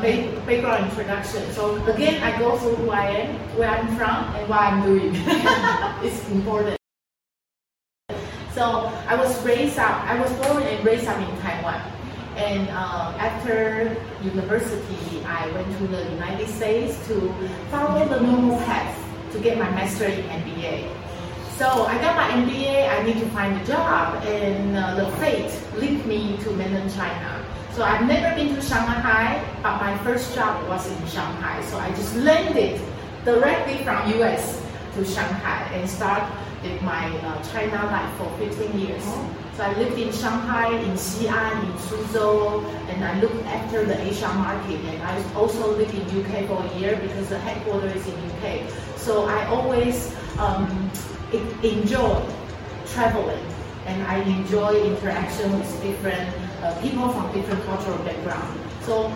ba- background introduction. So again, I go through who I am, where I'm from, and what I'm doing. it's important. So I was raised up. I was born and raised up in Taiwan. And uh, after university, I went to the United States to follow the normal path to get my master in MBA. So I got my MBA. I need to find a job, and uh, the fate lead me to mainland China. So I've never been to Shanghai, but my first job was in Shanghai. So I just landed directly from US to Shanghai and start with my uh, China life for 15 years. So I lived in Shanghai, in Xi'an, in Suzhou, and I looked after the Asia market. And I also lived in UK for a year because the headquarters is in UK. So I always um, enjoy traveling, and I enjoy interaction with different uh, people from different cultural background. So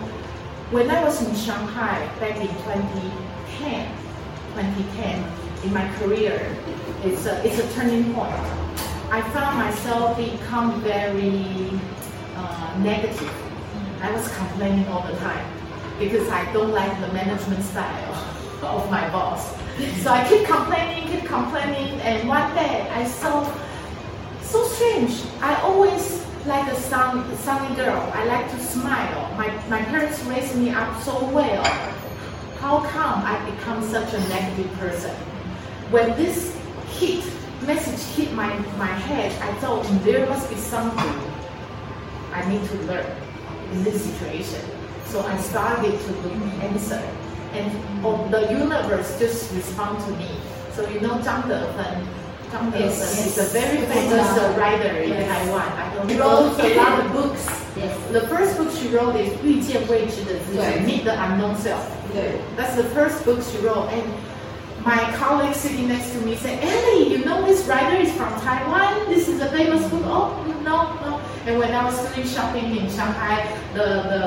when I was in Shanghai back in 2010, 2010 in my career, it's a, it's a turning point. I found myself become very uh, negative. I was complaining all the time because I don't like the management style of my boss. So I keep complaining, keep complaining, and one day I saw so strange. I always like a sun, sunny girl. I like to smile. My, my parents raised me up so well. How come I become such a negative person? When this hit, message hit my, my head, I thought there must be something I need to learn in this situation. So I started to look the answer. And the universe just respond to me. So you know Zhang Defen, Zhang Defen Yes, is yes. a very famous uh, writer in Yes. Taiwan. I don't She know. wrote a lot of books. Yes. The first book she wrote is 遇见未知的自己对 Meet the Unknown Self. 对 That's the first book she wrote. And my colleague sitting next to me said, Ellie, you know this writer is from Taiwan? This is a famous book. Oh, no, no. And when I was doing shopping in Shanghai, the, the,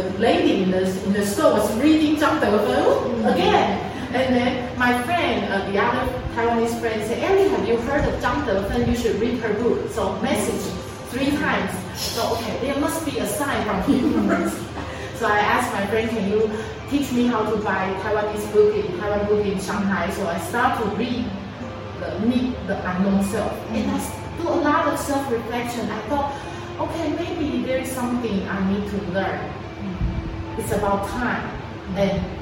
the, the lady in the, in the store was reading Zhang Defen again. And then my friend, uh, the other Taiwanese friend said, Ellie, have you heard of Zhang Defen? You should read her book. So message three times. So, okay, there must be a sign from universe. So I asked my friend, can you teach me how to buy Taiwanese book in Taiwan book in Shanghai? So I start to read the Meet the Unknown Self. And I do a lot of self-reflection. I thought, okay, maybe there is something I need to learn. It's about time. And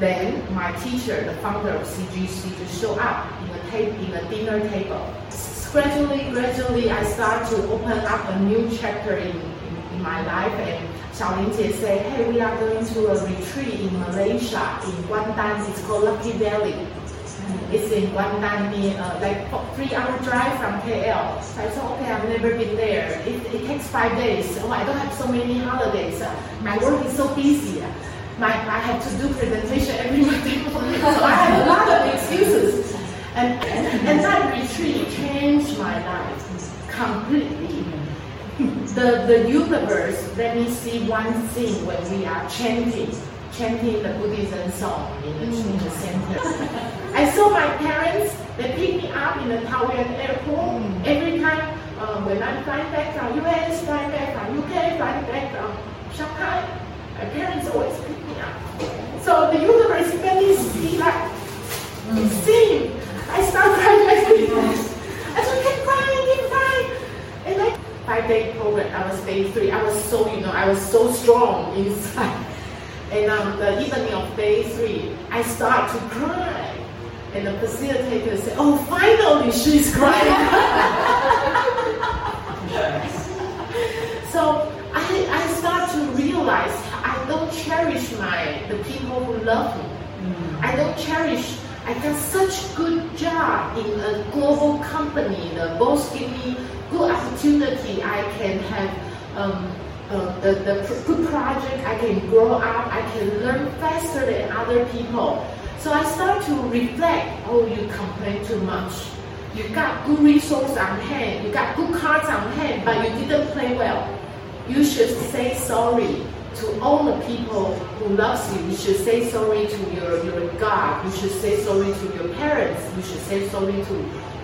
then my teacher, the founder of CGC, just showed up in a ta- in a dinner table. Gradually, gradually, I start to open up a new chapter in, in, in my life. And Xiaolin Jie said, hey, we are going to a retreat in Malaysia, in Kuantan. It's called Lucky Valley. It's in Kuantan, uh, like three-hour drive from KL. So I thought, okay, I've never been there. It, it takes five days. Oh, I don't have so many holidays. My work is so busy. My, I have to do presentation every Monday morning. So I have a lot of excuses. And, and that retreat changed my life completely. The, the universe let me see one thing when we are chanting, chanting the Buddhism song in the, in the center. I saw my parents, they pick me up in the Taoyuan airport every time uh, when I'm flying back from US, flying back from UK, flying back from Shanghai. Parents always pick me up. So the universe let me see like, see, I start crying like this. I just kept crying, keep crying. And then five day program, I was day three. I was so, you know, I was so strong inside. And um, the evening of day three, I start to cry. And the facilitator said, oh, finally she's crying. so I, I start to realize cherish my the people who love me. I don't cherish. I got such good job in a global company. The boss give me good opportunity. I can have um, uh, the, the good project. I can grow up. I can learn faster than other people. So I start to reflect. Oh, you complain too much. You got good resource on hand. You got good cards on hand, but you didn't play well. You should say sorry to all the people who loves you. You should say sorry to your, your God. You should say sorry to your parents. You should say sorry to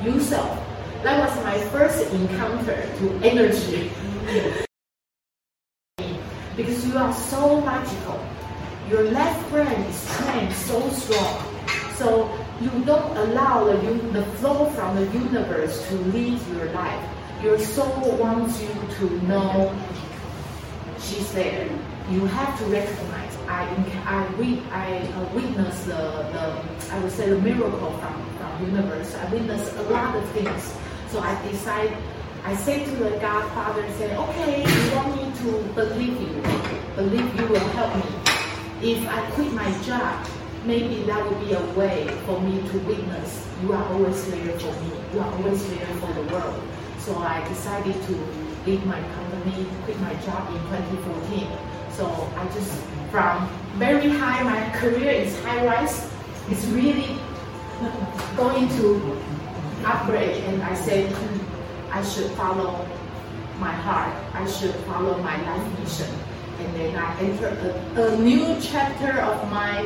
yourself. That was my first encounter to energy. because you are so magical. your left brain is trained so strong. So you don't allow the, the flow from the universe to lead your life. Your soul wants you to know she's there. You have to recognize. I I we I uh, witness the, the I would say the miracle from from universe. I witness a lot of things. So I decide. I say to the Godfather, say, okay, you want me to believe you, believe you will help me. If I quit my job, maybe that would be a way for me to witness you are always there for me. You are always there for the world. So I decided to leave my company, quit my job in 2014. So I just from very high, my career is high rise. It's really going to upgrade, and I said "Hmm, I should follow my heart. I should follow my life mission, and then I enter a, a new chapter of my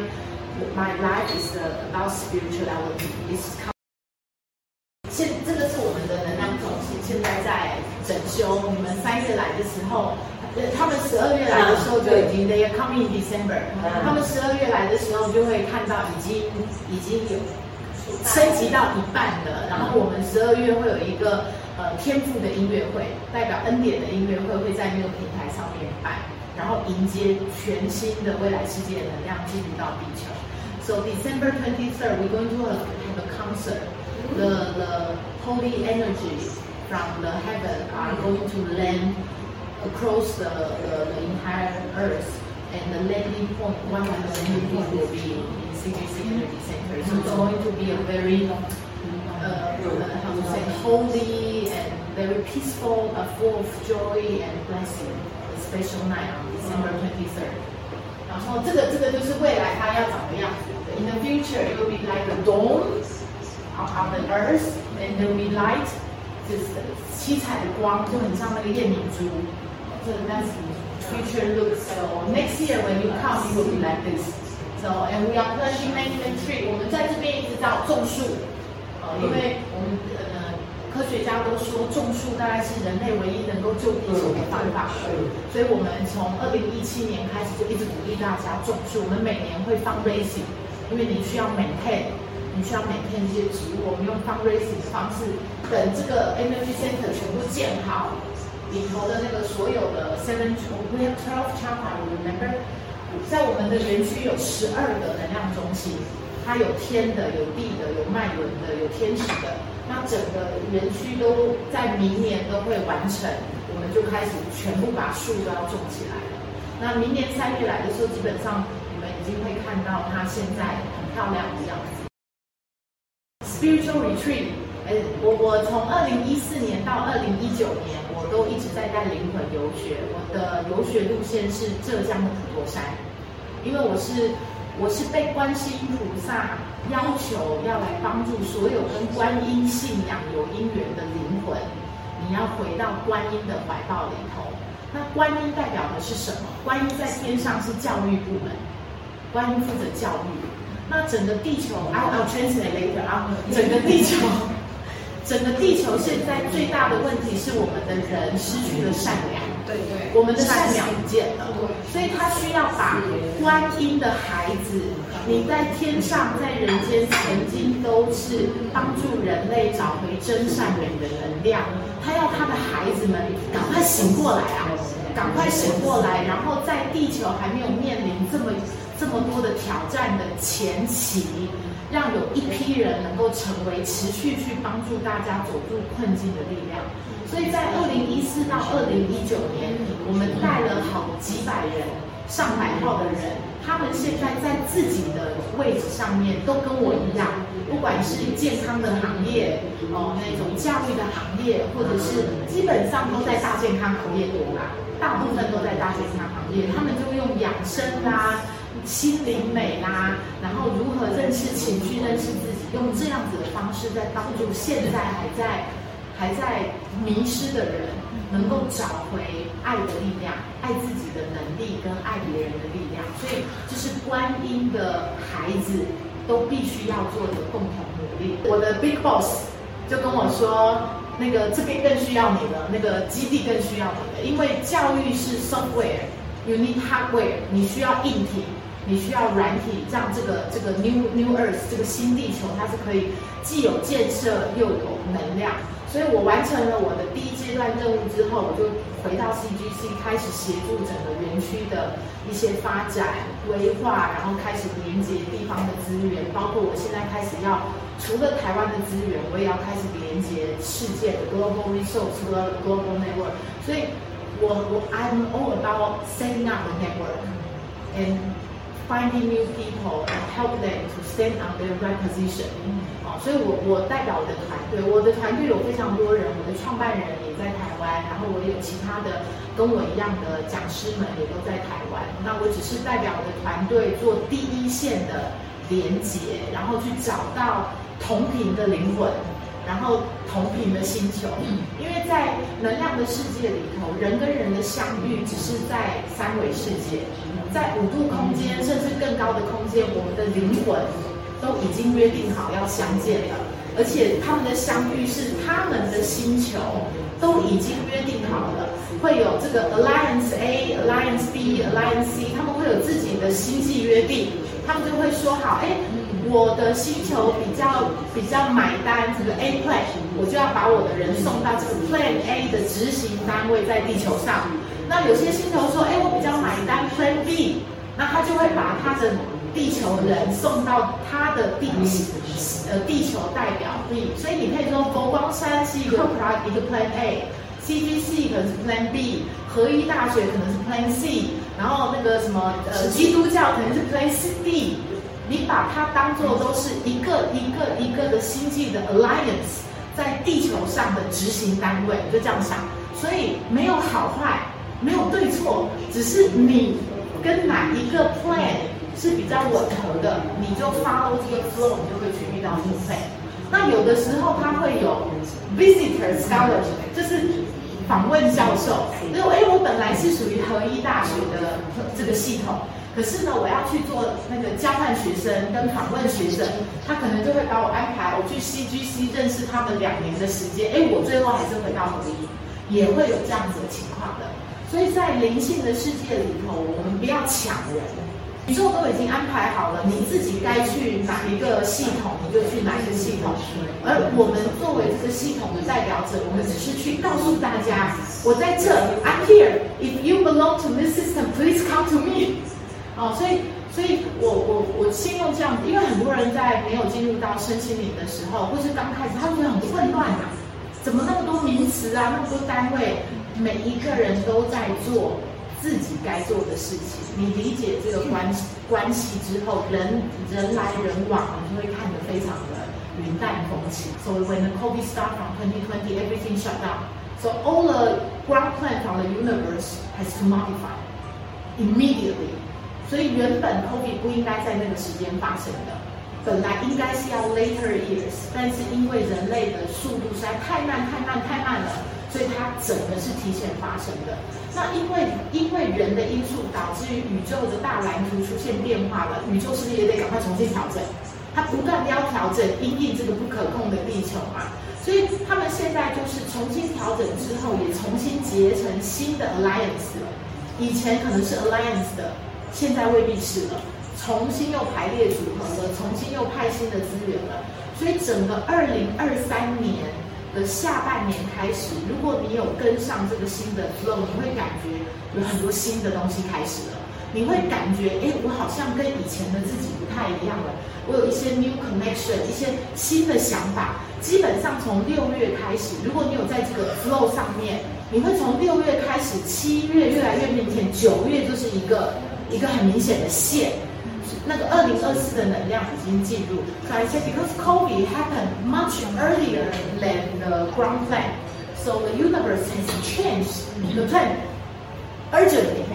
my life is about spirituality. It's they coming in December，、他们十二月来的时候就会看到已经已经有升级到一半了。然后我们十二月会有一个呃天赋的音乐会，代表恩典的音乐会会在那个平台上面办，然后迎接全新的未来世界能量进入到地球。So December twenty third, we're going to have, have a concert. The, the holy energy from the heaven are going to land across the, the, the, entire Earth. And the landing point, one of the landing points will be in CGC Energy Center. So it's going to be a very, uh, how to say, holy and very peaceful, but full of joy and blessing, a special night on December 23rd. 然后这个这个就是未来它要长的样子。In the future, it will be like a dawn on the earth, and there will be light，就是七彩的光，就很像那个夜明珠。这 that's future looks. So next year when you come, it will be like this. So and we are planting many many tree. 我们在这边一直到种树，呃，因为我们呃科学家都说种树大概是人类唯一能够救地球的方法了，所以我们从二零一七年开始就一直鼓励大家种树。我们每年会 fundraising，因为你需要 maintain，你需要 maintain 这些植物，我们用 fundraising 的方式，等这个 energy center 全部建好，里头的那个所有的 seven we have twelve chakra remember，在我们的园区有十二个能量中心，它有天的，有地的，有脉轮的，有天使的。那整个园区都在明年都会完成，我们就开始全部把树都要种起来了。那明年三月来的时候，基本上你们已经会看到它现在很漂亮的样子。Spiritual retreat，呃，我我从二零一四年到二零一九年，我都一直在带灵魂游学。我的游学路线是浙江的普陀山，因为我是我是被观世音菩萨要求要来帮助所有跟观音信仰有因缘的灵魂，你要回到观音的怀抱里头。那观音代表的是什么？观音在天上是教育部门，观音负责教育。那整个地球，I'll translate later 啊，整个地球，整个地球现在最大的问题是我们的人失去了善良，对对，我们的善良不见了，所以他需要把观音的孩子，你在天上在人间曾经都是帮助人类找回真善美的能量，他要他的孩子们赶快醒过来啊，赶快醒过来，然后在地球还没有面临这么这么多的挑战的前期，让有一批人能够成为持续去帮助大家走出困境的力量。所以在二零一四到二零一九年，我们带了好几百人、上百号的人，他们现在在自己的位置上面都跟我一样，不管是健康的行业哦，那种教育的行业，或者是基本上都在大健康行业多啦，大部分都在大健康行业，他们就用养生啦。心灵美啦，然后如何认识情绪、认识自己，用这样子的方式，在帮助现在还在还在迷失的人，能够找回爱的力量、爱自己的能力跟爱别人的力量。所以，这是观音的孩子都必须要做的共同努力。我的 Big Boss 就跟我说，那个这边更需要你了，那个基地更需要你了，因为教育是 software，you need hardware，你需要硬体。你需要软体，让这个这个 New New Earth 这个新地球，它是可以既有建设又有能量。所以我完成了我的第一阶段任务之后，我就回到 CGC 开始协助整个园区的一些发展规划，然后开始连接地方的资源，包括我现在开始要除了台湾的资源，我也要开始连接世界的 global resource 和 global network。所以我我 I'm all about setting up a network and finding new people and help them to stand on their right position。所以，我我代表我的团队，我的团队有非常多人，我的创办人也在台湾，然后我有其他的跟我一样的讲师们也都在台湾。那我只是代表我的团队做第一线的连接，然后去找到同频的灵魂，然后同频的星球。因为在能量的世界里头，人跟人的相遇只是在三维世界，在五度空间甚至更高的空间，我们的灵魂。都已经约定好要相见了，而且他们的相遇是他们的星球都已经约定好了，会有这个 Alliance A、Alliance B、Alliance C，他们会有自己的星际约定，他们就会说好，哎，我的星球比较比较买单这个 A Plan，我就要把我的人送到这个 Plan A 的执行单位在地球上。那有些星球说，哎，我比较买单 Plan B，那他就会把他的。地球人送到他的地呃地球代表地，所以你可以说佛光山是一个 plan A，CBC 可能是 plan B，合一大学可能是 plan C，然后那个什么呃基督教可能是 Plan C D，你把它当做都是一个一个一个的星际的 alliance，在地球上的执行单位，就这样想，所以没有好坏，没有对错，只是你跟哪一个 plan。是比较吻合的，你就 follow 这个 flow，你就会去遇到互配。那有的时候他会有 visitor scholarship，就是访问教授。就哎，我本来是属于合一大学的这个系统，可是呢，我要去做那个交换学生跟访问学生，他可能就会把我安排我去 CGC 认识他们两年的时间。哎，我最后还是回到合一，也会有这样子的情况的。所以在灵性的世界里头，我们不要抢人。宇宙都已经安排好了，你自己该去哪一个系统，你就去哪一个系统。而我们作为这个系统的代表者，我们只是去告诉大家，我在这，I'm here. If you belong to this system, please come to me. 哦，所以，所以我我我先用这样，因为很多人在没有进入到身心灵的时候，或是刚开始，他会很混乱啊，怎么那么多名词啊，那么多单位，每一个人都在做。自己该做的事情，你理解这个关系关系之后，人人来人往，你就会看得非常的云淡风轻。So when the COVID start from 2020, everything shut down. So all the ground plan from the universe has to modify immediately. 所以原本 COVID 不应该在那个时间发生的，本来应该是要 later years，但是因为人类的速度实在太慢、太慢、太慢了。所以它整个是提前发生的。那因为因为人的因素导致于宇宙的大蓝图出现变化了，宇宙是不是也得赶快重新调整？它不断的要调整，因应这个不可控的地球嘛。所以他们现在就是重新调整之后，也重新结成新的 alliance 了。以前可能是 alliance 的，现在未必是了。重新又排列组合了，重新又派新的资源了。所以整个二零二三年。的下半年开始，如果你有跟上这个新的 flow，你会感觉有很多新的东西开始了。你会感觉，哎，我好像跟以前的自己不太一样了。我有一些 new connection，一些新的想法。基本上从六月开始，如果你有在这个 flow 上面，你会从六月开始，七月越来越明显，九月就是一个一个很明显的线。那个二零二四的能量已经进入。So I said because COVID happened much earlier than the ground plan, so the universe has changed the plan urgently.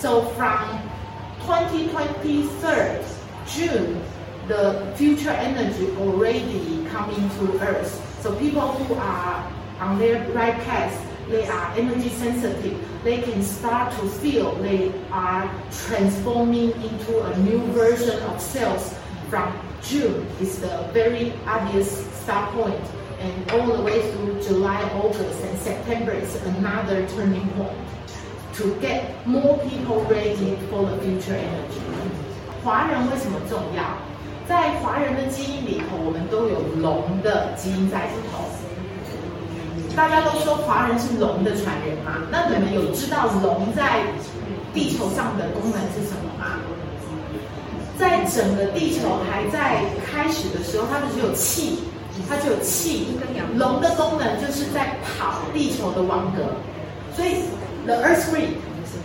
So from 2023 June, the future energy already coming to Earth. So people who are on their right path they are energy sensitive, they can start to feel they are transforming into a new version of cells from June is the very obvious start point, and all the way through July, August, and September is another turning point to get more people ready for the future energy. 华人为什么重要？在华人的基因里头，我们都有龙的基因在里头。 大家都说华人是龙的传人嘛？那你们有知道龙在地球上的功能是什么吗？在整个地球还在开始的时候，它只有气，它只有气。龙的功能就是在跑地球的网格，所以 the earth Green，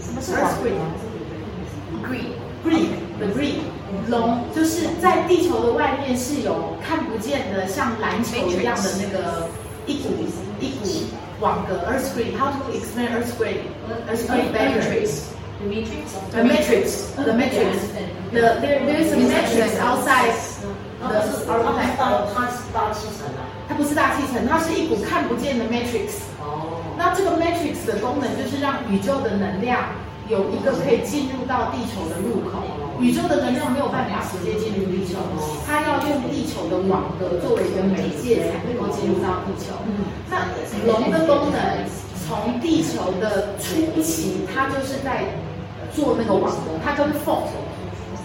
什么是 Earth Green？Green，Green，the Green，龙就是在地球的外面是有看不见的像篮球一样的那个一股 一股网格 earth grid，how to explain earth grid？earth grid matrix。The matrix. The matrix. The matrix. The there there is a matrix outside. 它是它它是大气层啊。它不是大气层，它是一股看不见的 matrix。哦。那这个 matrix 的功能就是让宇宙的能量 有一个可以进入到地球的入口。宇宙的能量没有办法直接进入地球，它要用地球的网格作为一个媒介才能够进入到地球。那龙的功能从地球的初期，它就是在做那个网格，它跟凤，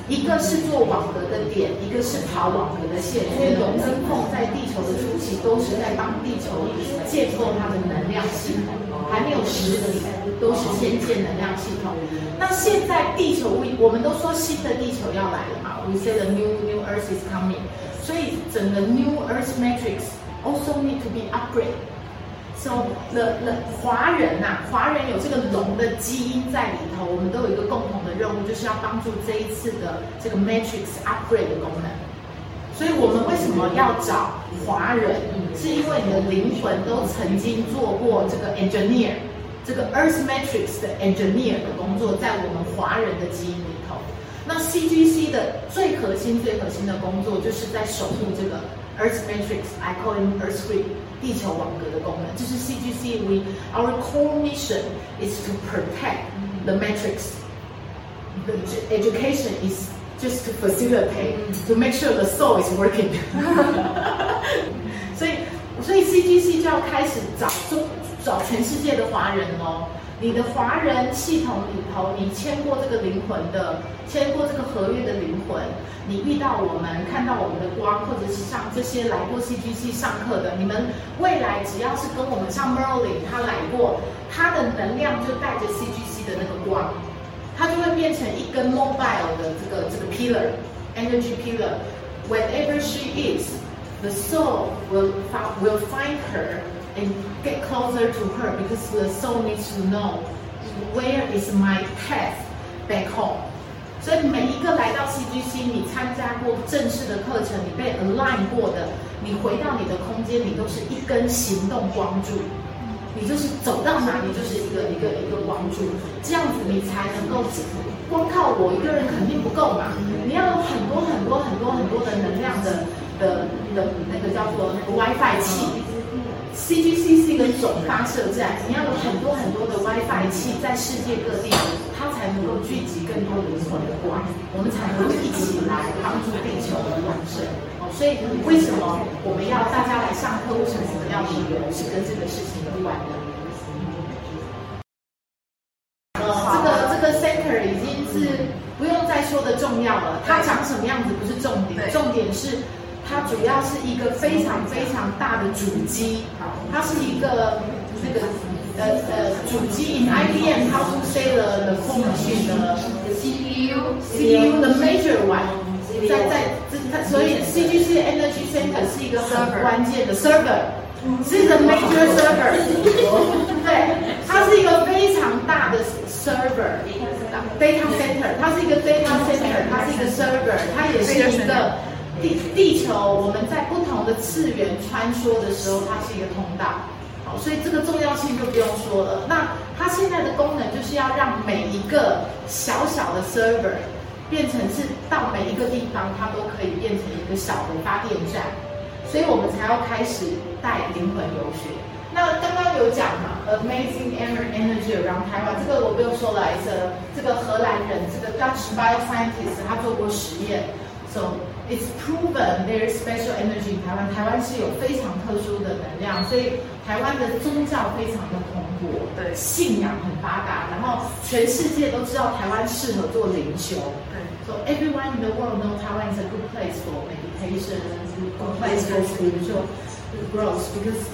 一个是做网格的点，一个是跑网格的线。所以龙跟凤在地球的初期都是在帮地球建构它的能量系统，还没有实体，都是先建能量系统。那现在地球，我们都说新的地球要来了嘛，We say the new new Earth is coming。所以整个 New Earth Matrix also need to be upgrade。So the the 华人呐，华人有这个龙的基因在里头，我们都有一个共同的任务，就是要帮助这一次的这个 matrix upgrade 的功能。所以我们为什么要找华人？是因为你的灵魂都曾经做过这个 engineer，这个 earth matrix 的 engineer 的工作，在我们华人的基因里头。那 CGC 的最核心、最核心的工作，就是在守护这个 earth matrix，I call it earth grid。地球网格的功能，就是 CGC。We our core mission is to protect the matrix. The education is just to facilitate, to make sure the soul is working. 所以，所以 CGC 就要开始找中 找全世界的华人哦。你的华人系统里头，你签过这个灵魂的，签过这个合约的灵魂，你遇到我们，看到我们的光，或者是上这些来过 CGC 上课的，你们未来只要是跟我们像 Merlin 他来过，他的能量就带着 CGC 的那个光，他就会变成一根 mobile 的这个这个 pillar energy pillar。Wherever she is, the soul will will find her. And get closer to her because the soul needs to know where is my path back home。所以每一个来到 CGC，你参加过正式的课程，你被 align 过的，你回到你的空间，你都是一根行动光柱，你就是走到哪里就是一个一个一个光柱，这样子你才能够光靠我一个人肯定不够嘛，你要有很多很多很多很多的能量的的的那个叫做 WiFi 器。CGC 是一个总发射站，你要有很多很多的 WiFi 器在世界各地，它才能够聚集更多灵魂的光，我们才能够一起来帮助地球的永生。哦，所以为什么我们要大家来上课？为什么我们要旅游是跟这个事情有关的？呃，这个这个 center 已经是不用再说的重要了，它长什么样子不是重点，重点是。它主要是一个非常非常大的主机，它是一个那个呃呃主机。In IBM，它是 say the the core machine 的 CPU，CPU the major one，在在这它所以 CGC Energy Center 是一个很关键的 server，是 the major server，对，它是一个非常大的 server，data center，它是一个 data center，它是一个 server，它也是一个。地地球，我们在不同的次元穿梭的时候，它是一个通道，好，所以这个重要性就不用说了。那它现在的功能就是要让每一个小小的 server 变成是到每一个地方，它都可以变成一个小的发电站，所以我们才要开始带灵魂游学。那刚刚有讲嘛，Amazing Energy around 台湾，这个我不用说了，这个荷兰人，这个 Dutch bioscientist，他做过实验。So it's proven there is special energy in 台湾。台湾是有非常特殊的能量，所以台湾的宗教非常的蓬勃，对信仰很发达，然后全世界都知道台湾适合做灵修。对 So everyone in the world know Taiwan is a good place for meditation, good place for spiritual growth because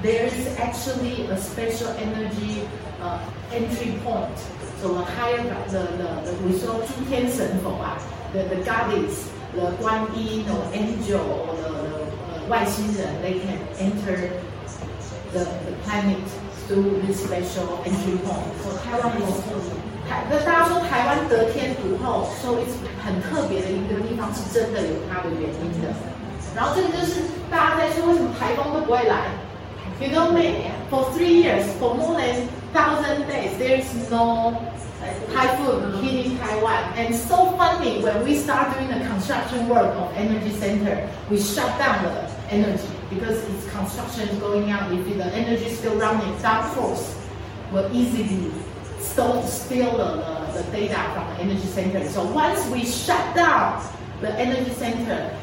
there is actually a special energy uh, entry point. So the higher the the, the we saw 诸天神佛啊，the the goddess, The 观音 or angel or the, the 外星人 they can enter the the planet through this special entry point. So Taiwan is 台，那大家说台湾得天独厚，so it's 很特别的一个地方，是真的有它的原因的。然后这个就是大家在说为什么台风都不会来？You know me for three years for more than thousand days there is no uh, typhoon hitting Taiwan and so funny when we start doing the construction work of energy center we shut down the energy because its construction is going on if the energy is still running dark force will easily steal, steal the, the, the data from the energy center. So once we shut down the energy center,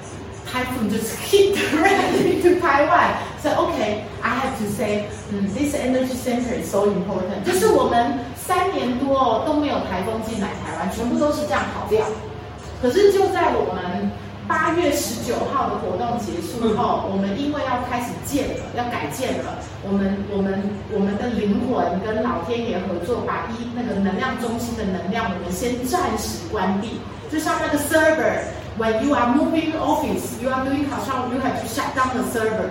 typhoon just hit directly to Taiwan. So okay, I have to say mm, this energy center is so important. 就是我们三年多都没有台风进来台湾，全部都是这样跑掉。可是就在我们八月十九号的活动结束后，我们因为要开始建了，要改建了，我们我们我们的灵魂跟老天爷合作，把一那个能量中心的能量，我们先暂时关闭。就像那个 server server，when you are moving office, you are doing construction, you have to shut down the server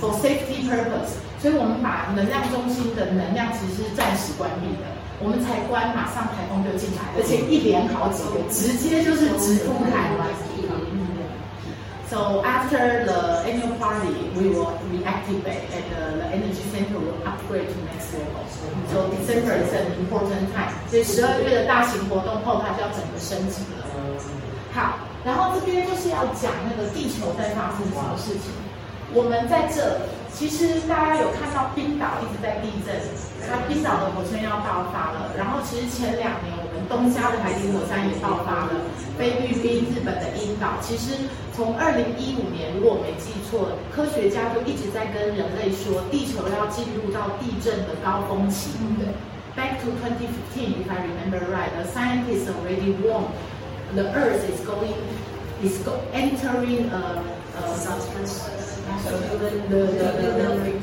for safety purpose。所以我们把能量中心的能量其实是暂时关闭的。我们才关，马上台风就进来，而且一连好几个，直接就是直扑台湾。So after the annual party, we will reactivate and the, the energy center will upgrade to next level. So December is an important time. 所以十二月的大型活动后，它就要整个升级了。好， 然后这边就是要讲那个地球在发生什么事情。我们在这里，其实大家有看到冰岛一直在地震，那冰岛的火山要爆发了。然后其实前两年我们东加的海底火山也爆发了，菲律宾、日本的樱岛。其实从二零一五年，如果我没记错，科学家就一直在跟人类说，地球要进入到地震的高峰期。对，Back to 2015, if I remember right, the scientists already warned the Earth is going is go, entering a, a the, the, the, the,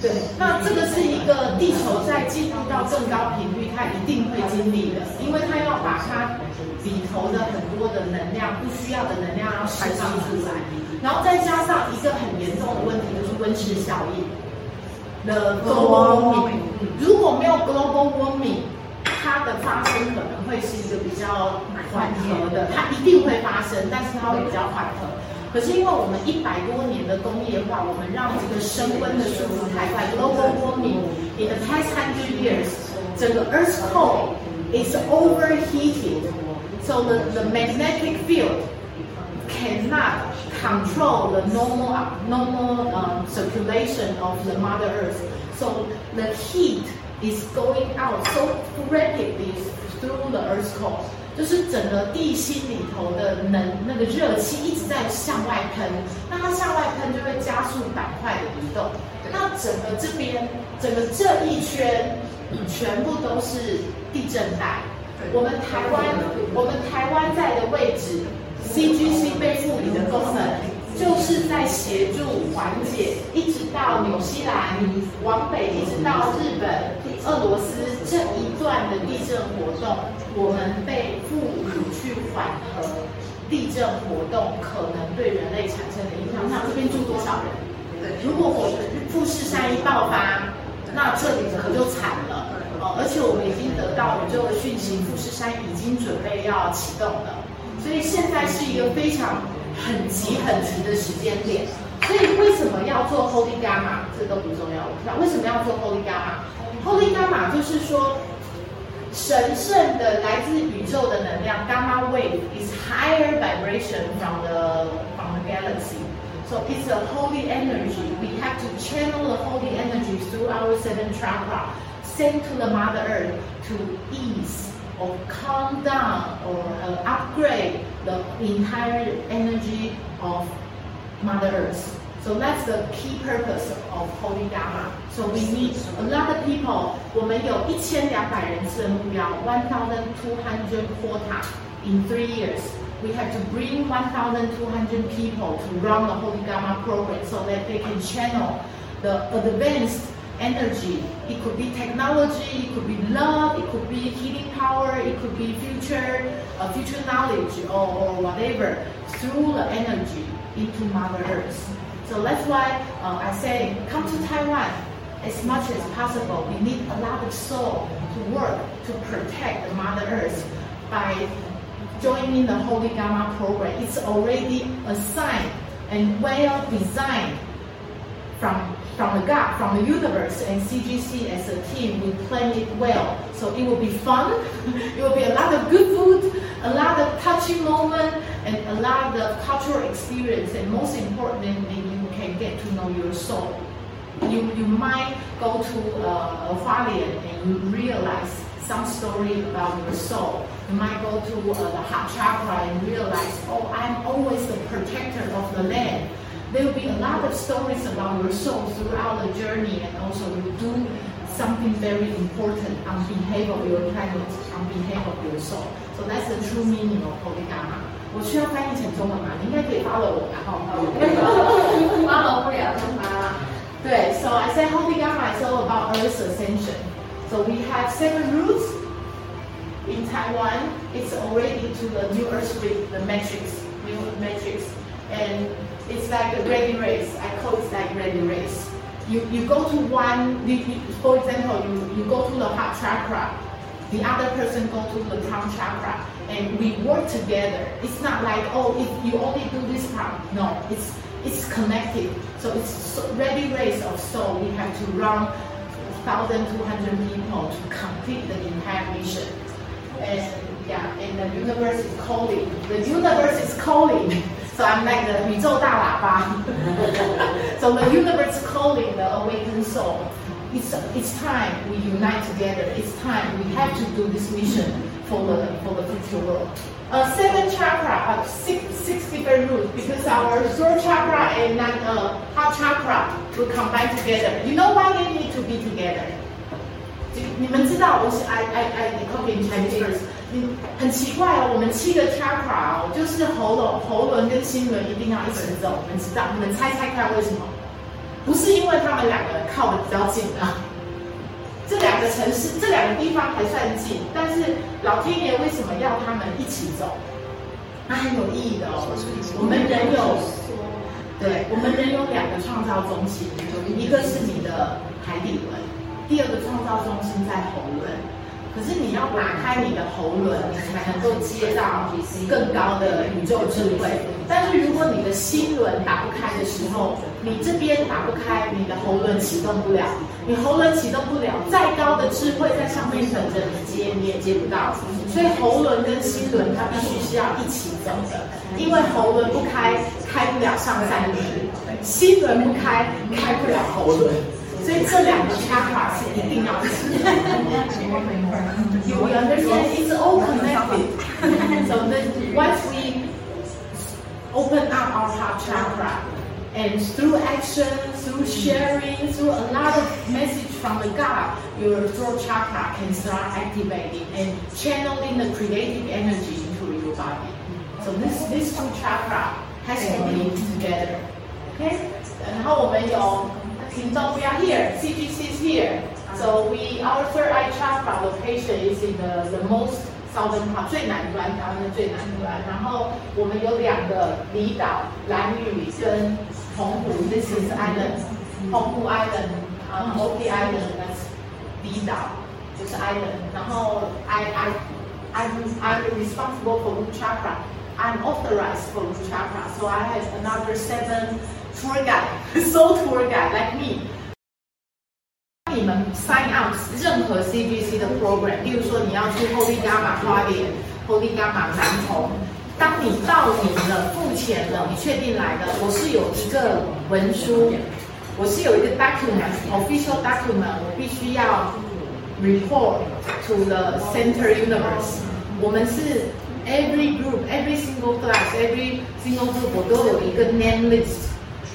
对，那这个是一个地球在进入到更高频率，它一定会经历的，因为它要把它里头的很多的能量，不需要的能量要释放出来，然后再加上一个很严重的问题，就是温室效应。The global warming，如果没有 global warming，它的发生可能会是一个比较缓和的，它一定会发生，但是它会比较缓和。可是因为我们一百多年的工业化，我们让这个升温的速度太快，global warming in the past hundred years，整个 Earth's core is overheated, so the the magnetic field cannot control the normal normal um, circulation of the Mother Earth. So the heat is going out so rapidly through the Earth's core. 就是整个地心里头的能那个热气一直在向外喷，那它向外喷就会加速板块的移动。那整个这边整个这一圈全部都是地震带。我们台湾我们台湾在的位置，CGC 被赋予的功能就是在协助缓解，一直到纽西兰往北，一直到日本、俄罗斯这一段的地震活动。我们被赋予去缓和地震活动可能对人类产生的影响。那这边住多少人？对，如果我富士山一爆发，那这里可就惨了。哦，而且我们已经得到宇宙的讯息，富士山已经准备要启动了。所以现在是一个非常很急很急的时间点。所以为什么要做 Holy Gamma？这都不重要。那为什么要做 Holy Gamma？Holy Gamma 就是说。神圣的来自宇宙的能量，gamma wave is higher vibration from the from the galaxy. So it's a holy energy. We have to channel the holy energy through our seven chakra, send to the Mother Earth to ease or calm down or uh, upgrade the entire energy of Mother Earth. So that's the key purpose of Holy Gamma. So we need a lot of people. 我们有一千两百人次的目标，1,200 quota in three years. We have to bring 1,200 people to run the Holy Gamma program so that they can channel the advanced energy. It could be technology, it could be love, it could be healing power, it could be future, uh, future knowledge or, or whatever through the energy into Mother Earth. So that's why uh, I say come to Taiwan as much as possible. We need a lot of soul to work to protect the Mother Earth by joining the Holy Gamma program. It's already assigned and well designed from from the God, from the universe, and CGC as a team, we plan it well. So it will be fun. it will be a lot of good food, a lot of touching moment, and a lot of cultural experience. And most importantly, you can get to know your soul. You, you might go to uh, Hualien and you realize some story about your soul. You might go to uh, the heart chakra and realize, oh, I'm always the protector of the land there will be a lot of stories about your soul throughout the journey and also you do something very important on behalf of your planet, on behalf of your soul. So that's the true meaning of Holy Gamma. 我需要翻译成中文吗？你应该可以 follow 我吧，哈。follow 不了中文了。对，so I said Holy Gamma is all about Earth's ascension. So we have seven routes in Taiwan. It's already to the new Earth grid, the matrix, new matrix, and it's like a ready race. I call it like ready race. You, you go to one, you, you, for example, you, you go to the heart chakra, the other person go to the crown chakra, and we work together. It's not like, oh, if you only do this part. No, it's it's connected. So it's so ready race of soul. We have to run 1,200 people to complete the entire mission. And yeah, and the universe is calling. The universe is calling. So I'm like the 宇宙大喇叭。so the universe calling the awakened soul. It's it's time we unite together. It's time we have to do this mission for the for the future world. Uh, seven chakra, uh, six six different routes because our throat chakra and uh, heart chakra will combine together. You know why they need to be together? 你们知道我是 I I I copy in Chinese first. 很奇怪哦，我们七个 chakra 哦，就是喉咙、喉轮跟心轮一定要一起走。你们知道？你们猜猜看为什么？不是因为他们两个靠的比较近啊。这两个城市、这两个地方还算近，但是老天爷为什么要他们一起走？那很有意义的哦。我们人有，对，我们人有两个创造中心，一个是你的海底轮，第二个创造中心在喉轮。可是你要打开你的喉轮，你才能够接到更高的宇宙智慧。但是如果你的心轮打不开的时候，你这边打不开，你的喉轮启动不了。你喉轮启动不了，再高的智慧在上面等着你接，你也接不到。所以喉轮跟心轮它必须是要一起走的，因为喉轮不开，开不了上三轮；心轮不开，开不了喉轮。所以这两个 chakra 是一定要吃的。You understand? It's all connected. So then once we open up our heart chakra, and through action, through sharing, through a lot of message from the God, your throat chakra can start activating and channeling the creative energy into your body. So this this two chakra has to be together. Okay? 然后我们有 since we are here, CGC is here. So we our third eye chakra location is in the the most southern part 最南端，台湾的最南端。然后我们有两个离岛，兰屿跟澎湖，this is island，澎湖 island，啊 um, o p island，那是离岛，就是 island。然后 I I I'm I'm responsible for root chakra. I'm authorized for root chakra, so I have another seven tour guide, so tour guide like me。你们 sign up 任何 CGC 的 program，例如说你要去 Holy Gamma 花莲、Holy Gamma 南投，当你报名了、付钱了，你确定来了，我是有一个文书，我是有一个 document official document，我必须要 report to the center universe。我们是 every group、every single class、every single group name list。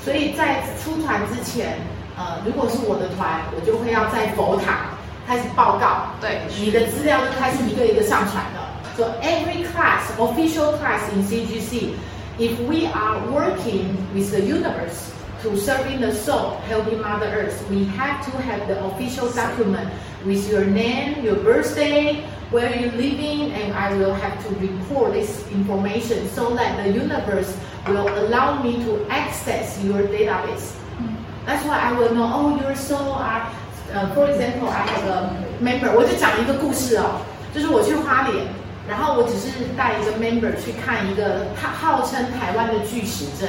所以在出团之前，呃，如果是我的团，我就会要在佛堂开始报告，对，你的资料就开始一个一个上传了。So every class, official class in CGC, if we are working with the universe to serving the soul, helping Mother Earth, we have to have the official document with your name, your birthday, where you're living, and I will have to report this information so that the universe will allow me to access your database. That's why I will know, oh, your soul are, uh, for example, I have a member. 我就讲一个故事哦，就是我去花莲，然后我只是带一个 member 去看一个他号称台湾的巨石阵。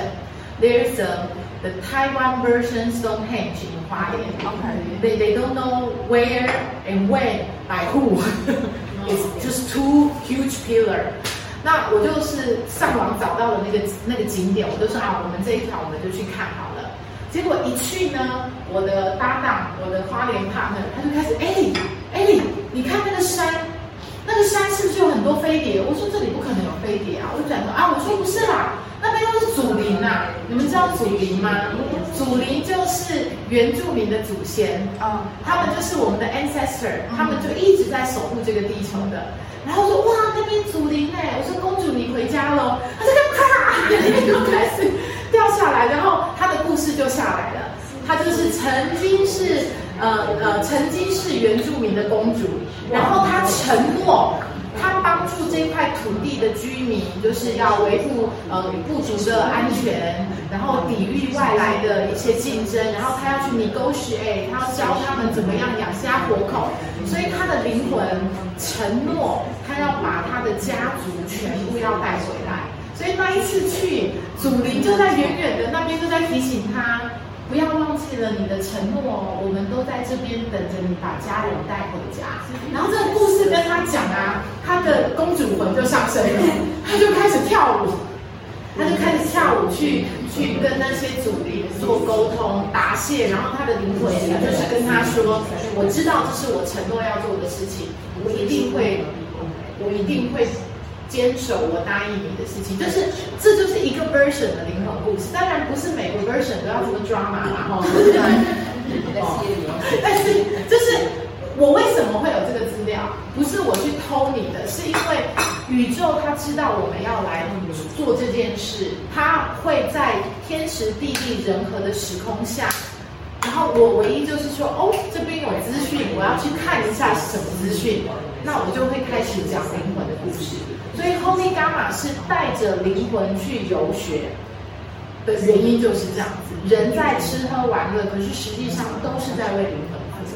There's a the Taiwan version Stonehenge in Hualien. Okay. They, they don't know where and when by who. it's just two huge pillar. 那我就是上网找到了那个那个景点，我就说啊，我们这一条我们就去看好了。结果一去呢，我的搭档，我的花莲 partner，他就开始，哎，哎，你看那个山，那个山是不是有很多飞碟？我说这里不可能有飞碟啊！我就讲说啊，我说不是啦，那边都是祖灵呐、你们知道祖灵吗？祖灵就是原住民的祖先，啊，他们就是我们的 ancestor，他们就一直在守护这个地球的。然后我说哇，那边祖灵哎，我说公主你回家喽，他就啪，眼泪就开始掉下来，然后他的故事就下来了。他就是曾经是呃呃曾经是原住民的公主，然后她承诺。她帮助这块土地的居民，就是要维护呃部族的安全，然后抵御外来的一些竞争，然后她要去 negotiate，她要教他们怎么样养家活口，所以她的灵魂承诺，她要把她的家族全部要带回来。所以那一次去，祖灵就在远远的那边就在提醒她，不要忘记了你的承诺哦，我们都在这边等着你把家人带回家。然后这个故事跟他讲啊，他的公主魂就上升了，他就开始跳舞，他就开始跳舞去去跟那些祖灵做沟通答谢，然后他的灵魂也就是跟他说，我知道这是我承诺要做的事情，我一定会，我一定会。坚守我答应你的事情，就是这就是一个 version 的灵魂故事。当然不是每个 version 都要这么 drama 嘛，哈。但是就是我为什么会有这个资料？不是我去偷你的，是因为宇宙它知道我们要来做这件事，它会在天时地利人和的时空下。然后我唯一就是说，哦，这边有资讯，我要去看一下什么资讯，那我就会开始讲灵魂的故事。所以 Holy Gamma 是带着灵魂去游学的原因就是这样子。人在吃喝玩乐，可是实际上都是在为灵魂负责。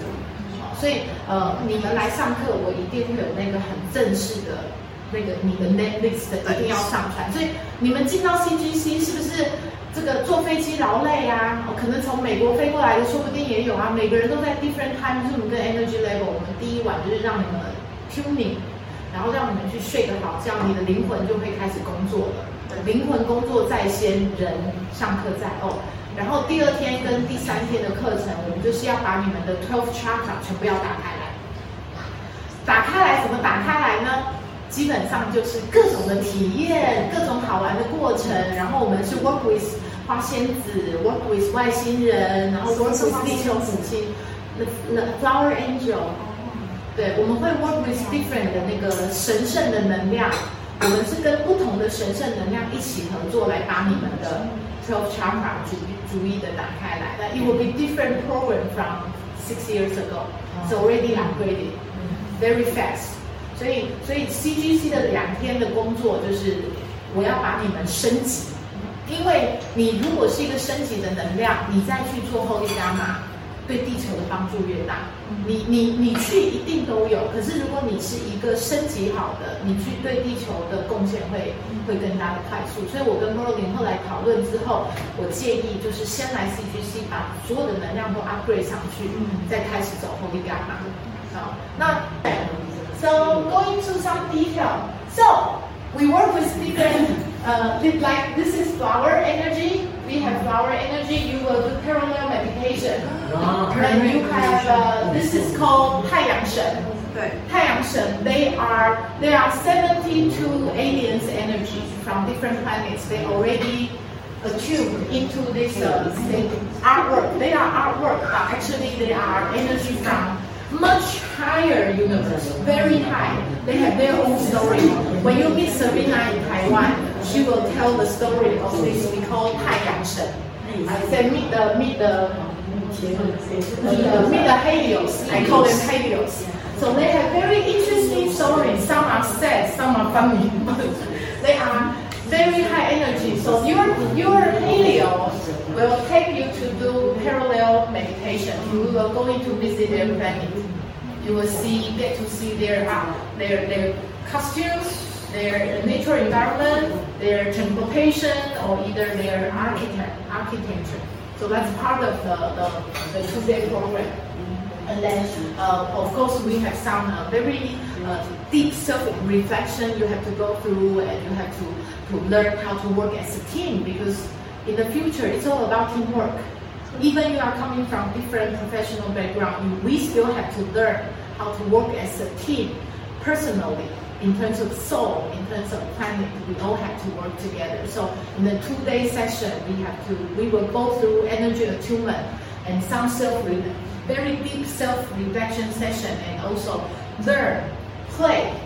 所以呃，你们来上课，我一定会有那个很正式的那个你的 name list 一定要上传。所以你们进到 CGC 是不是这个坐飞机劳累啊？可能从美国飞过来的，说不定也有啊。每个人都在 different time zone 跟 energy level。我们第一晚就是让你们 tuning。然后让你们去睡个好觉，你的灵魂就会开始工作了。灵魂工作在先，人上课在后。然后第二天跟第三天的课程，我们就是要把你们的 twelve chakra 全部要打开来。打开来怎么打开来呢？基本上就是各种的体验，各种好玩的过程。然后我们是 work with 花仙子，work with 外星人，然后 work with 地球母亲，the the flower angel。对，我们会 work different 的那个神圣的能量，我们是跟不同的神圣能量一起合作，来把你们的 twelve chakra 逐逐一的打开来。那 it will be different program from six years ago. It's already upgraded very fast. 所以，所以 CGC 的两天的工作就是我要把你们升级，因为你如果是一个升级的能量，你再去做 Holy Gamma。对地球的帮助越大，你你你去一定都有。可是如果你是一个升级好的，你去对地球的贡献会会更加的快速。所以我跟 Merlin 后来讨论之后，我建议就是先来 CGC 把所有的能量都 upgrade 上去，再开始走 Holy Gamma。好，那 So going to some detail. So we work with different, uh, like this is flower energy. we have flower energy, you will do parallel meditation. Oh. And you have uh, this is called 太阳神.对，太阳神, they are there are 72 aliens energy from different planets. They already attuned into this uh, state artwork. They are artwork, but actually they are energy from much higher universe, very high. They have their own story. When you meet Serena in Taiwan, she will tell the story of this we call Tai Yang Shen. I said meet the meet the meet the, meet Helios. I call them Helios. So they have very interesting stories. Some are sad, some are funny. they are very high energy. So your your Helios will take you to do parallel meditation. You will going to visit their planet. You will see get to see their uh, their their costumes, their natural environment, their transportation, or either their architect architecture. So that's part of the, the, the two-day program. And then, uh, of course, we have some uh, very uh, deep self-reflection you have to go through, and you have to, to learn how to work as a team because in the future it's all about teamwork. Even you are coming from different professional background, we still have to learn how to work as a team personally in terms of soul, in terms of planning, we all have to work together. So in the two-day session, we have to, we will go through energy attunement and some self, very deep self-reflection session, and also learn, play,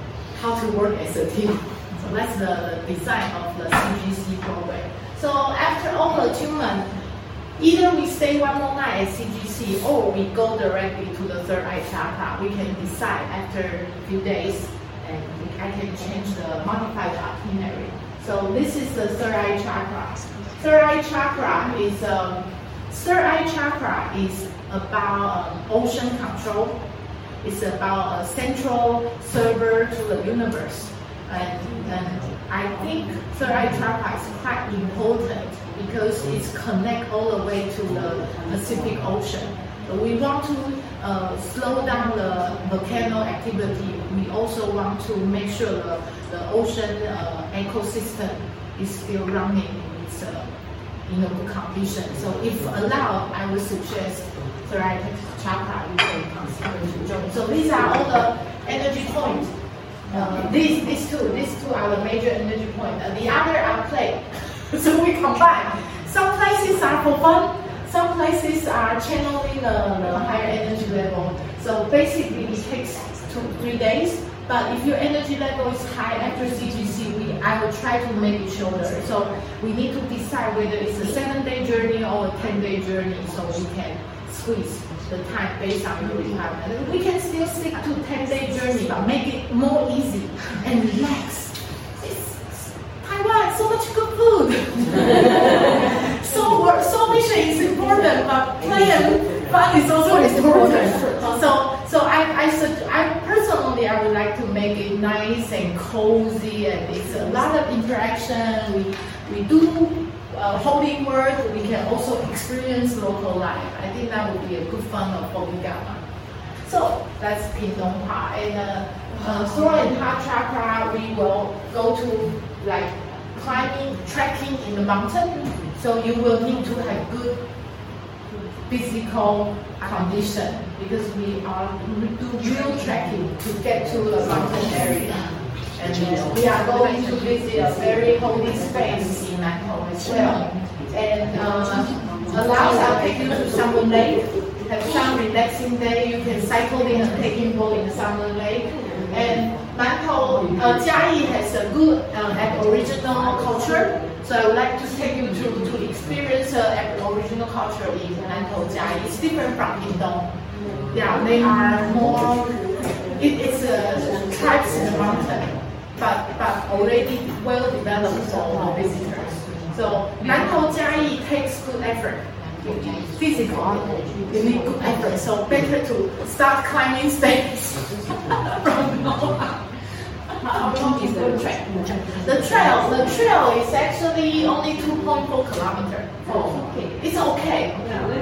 how to work as a team. So that's the design of the CGC program. So after all the attunement, either we stay one more night at CGC or we go directly to the third eye chakra. We can decide after a few days and I can change the modify the itinerary. So this is the third eye chakra. Third eye chakra is um, third eye chakra is about um, ocean control. It's about a central server to the universe. And, and I think third eye chakra is quite important because it's connect all the way to the Pacific Ocean. We want to uh, slow down the volcano activity. We also want to make sure the, the ocean uh, ecosystem is still running in its uh, a good condition. So if allowed, I would suggest thoracic chakra you can consider to join. So these are all the energy points. Uh, these, these two, these two are the major energy points. Uh, the other are play. so we combine. Some places are for fun, some places are channeling the, the higher energy level. So basically it takes two, three days. But if your energy level is high after CGC, we, I will try to make it shorter. So we need to decide whether it's a seven-day journey or a 10-day journey so we can squeeze the time based on your requirement. We can still stick to 10-day journey, but make it more easy and relax. It's, Taiwan, so much good food. so work, so mission is important, but play and fun is also important. So, so I, I, I personally, I would like to make it nice and cozy, and it's a lot of interaction. We, we do uh, holy work. We can also experience local life. I think that would be a good fun of Holy Gamma. So that's Pindongpa. And uh, uh, Throat and Heart Chakra, we will go to like climbing, trekking in the mountain. So you will need to have good physical condition because we are do real trekking to get to the mountain area. And we are going to visit a very holy space in Nantou as well. And uh, allows take you to Sun Moon Lake, have some relaxing day. You can cycle in a taking boat in the Sun Moon Lake. And Nantou, uh, Jiayi has a good uh, Aboriginal culture. So I would like to take you to, to experience uh, Aboriginal culture in Nantou Jiayi. It's different from Pindong. Yeah, they are more, it, it's a tribes in the mountain, but, but already well developed for visitors. So Nantou Jiayi takes good effort. Physical, you need good effort. So better to start climbing stairs from now on. How long is the trail? The trail, the trail is actually only 2.4 kilometer. Oh, okay. It's okay.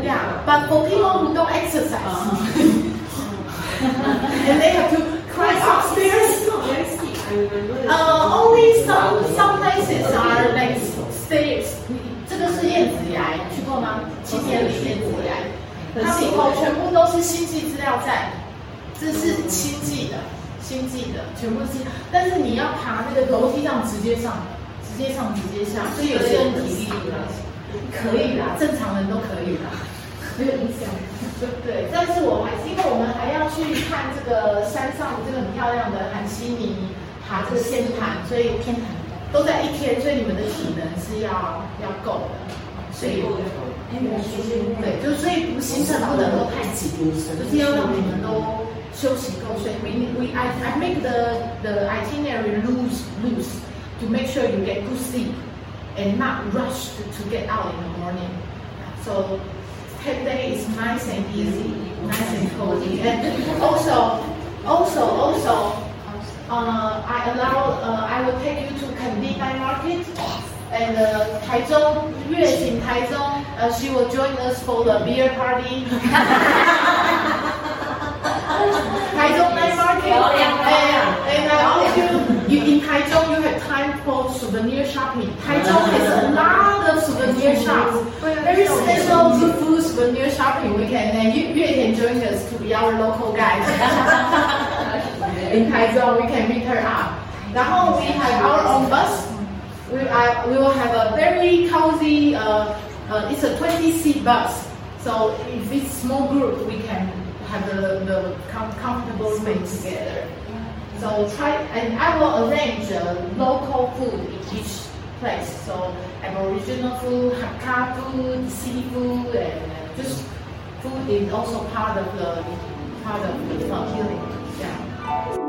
Yeah, but for people who don't exercise, and they have to climb upstairs. Uh, only some some places are like stairs. 这是燕子崖，去过吗？青年里燕子崖，它里头全部都是星际资料在，这是星际的，星际的全部是，但是你要爬那个楼梯上直接上，直接上直接下，所以有些人体力可以啦，正常人都可以啦，没有影响。对，但是我还是因为我们还要去看这个山上这个很漂亮的韩西尼爬这个仙潭，所以偏袒都在一天，所以你们的体能是要要够的，所以对，就所以行程不能够太紧，就是要让你们都休息够。所以 we we I I make the the itinerary loose loose to make sure you get good sleep and not rush to, to get out in the morning. So 10 days is nice and easy, nice and cozy. And also, also, also, uh, I allow, uh, I will take you to Kandi Night Market and uh, Taichung, Yue Xin Taichung, uh, she will join us for the beer party. Taichung Night Market, Yeah, and, and I also, you, in Taichung, you have time for souvenir shopping. Taichung has a lot of souvenir shops. Very special food souvenir shopping weekend, and you, you can join us to be our local guide. in Taichung, we can meet her up. 然后 we have our own bus. We, we will have a very cozy, uh, uh, it's a 20 seat bus. So if it's small group, we can have the, the com- comfortable space together. So try, and I will arrange uh, local food in each place. So Aboriginal food, Hakka food, seafood, and uh, just food is also part of the part of the fun. Yeah.